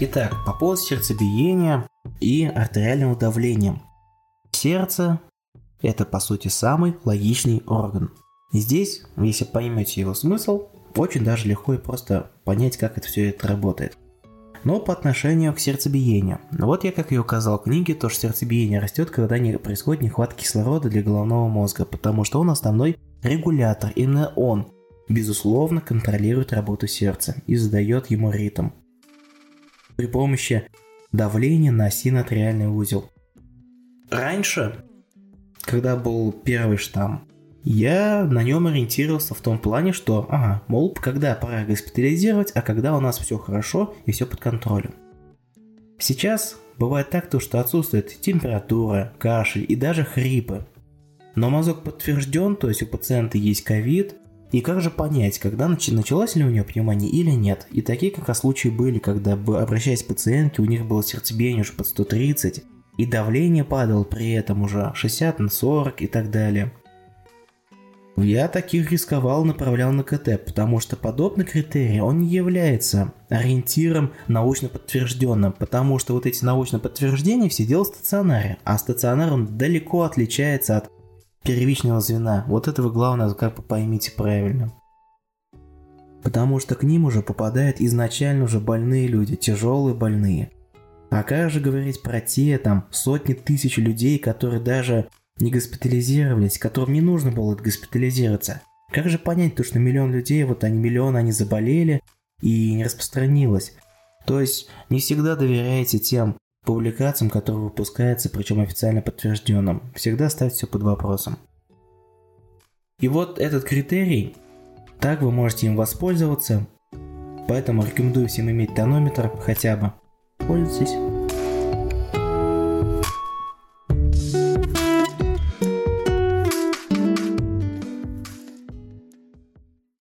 Итак, по поводу сердцебиения и артериального давления. Сердце – это, по сути, самый логичный орган. И здесь, если поймете его смысл, очень даже легко и просто понять, как это все это работает. Но по отношению к сердцебиению. Вот я как и указал в книге, то что сердцебиение растет, когда не происходит нехватка кислорода для головного мозга, потому что он основной регулятор, именно он, безусловно, контролирует работу сердца и задает ему ритм. При помощи давления на синатриальный узел. Раньше, когда был первый штамм, я на нем ориентировался в том плане, что, ага, мол, когда пора госпитализировать, а когда у нас все хорошо и все под контролем. Сейчас бывает так, то, что отсутствует температура, кашель и даже хрипы. Но мазок подтвержден, то есть у пациента есть ковид, и как же понять, когда началась ли у него пневмония или нет? И такие как раз случаи были, когда, обращаясь к пациентке, у них было сердцебиение уже под 130, и давление падало при этом уже 60 на 40 и так далее. Я таких рисковал, направлял на КТ, потому что подобный критерий, он не является ориентиром научно подтвержденным, потому что вот эти научно подтверждения все делают в стационаре, а стационар он далеко отличается от первичного звена. Вот это вы главное как бы поймите правильно. Потому что к ним уже попадают изначально уже больные люди, тяжелые больные. А как же говорить про те там сотни тысяч людей, которые даже не госпитализировались, которым не нужно было госпитализироваться. Как же понять то, что миллион людей, вот они миллион, они заболели и не распространилось? То есть не всегда доверяете тем публикациям, которые выпускаются, причем официально подтвержденным. Всегда ставьте все под вопросом. И вот этот критерий, так вы можете им воспользоваться, поэтому рекомендую всем иметь тонометр хотя бы. Пользуйтесь.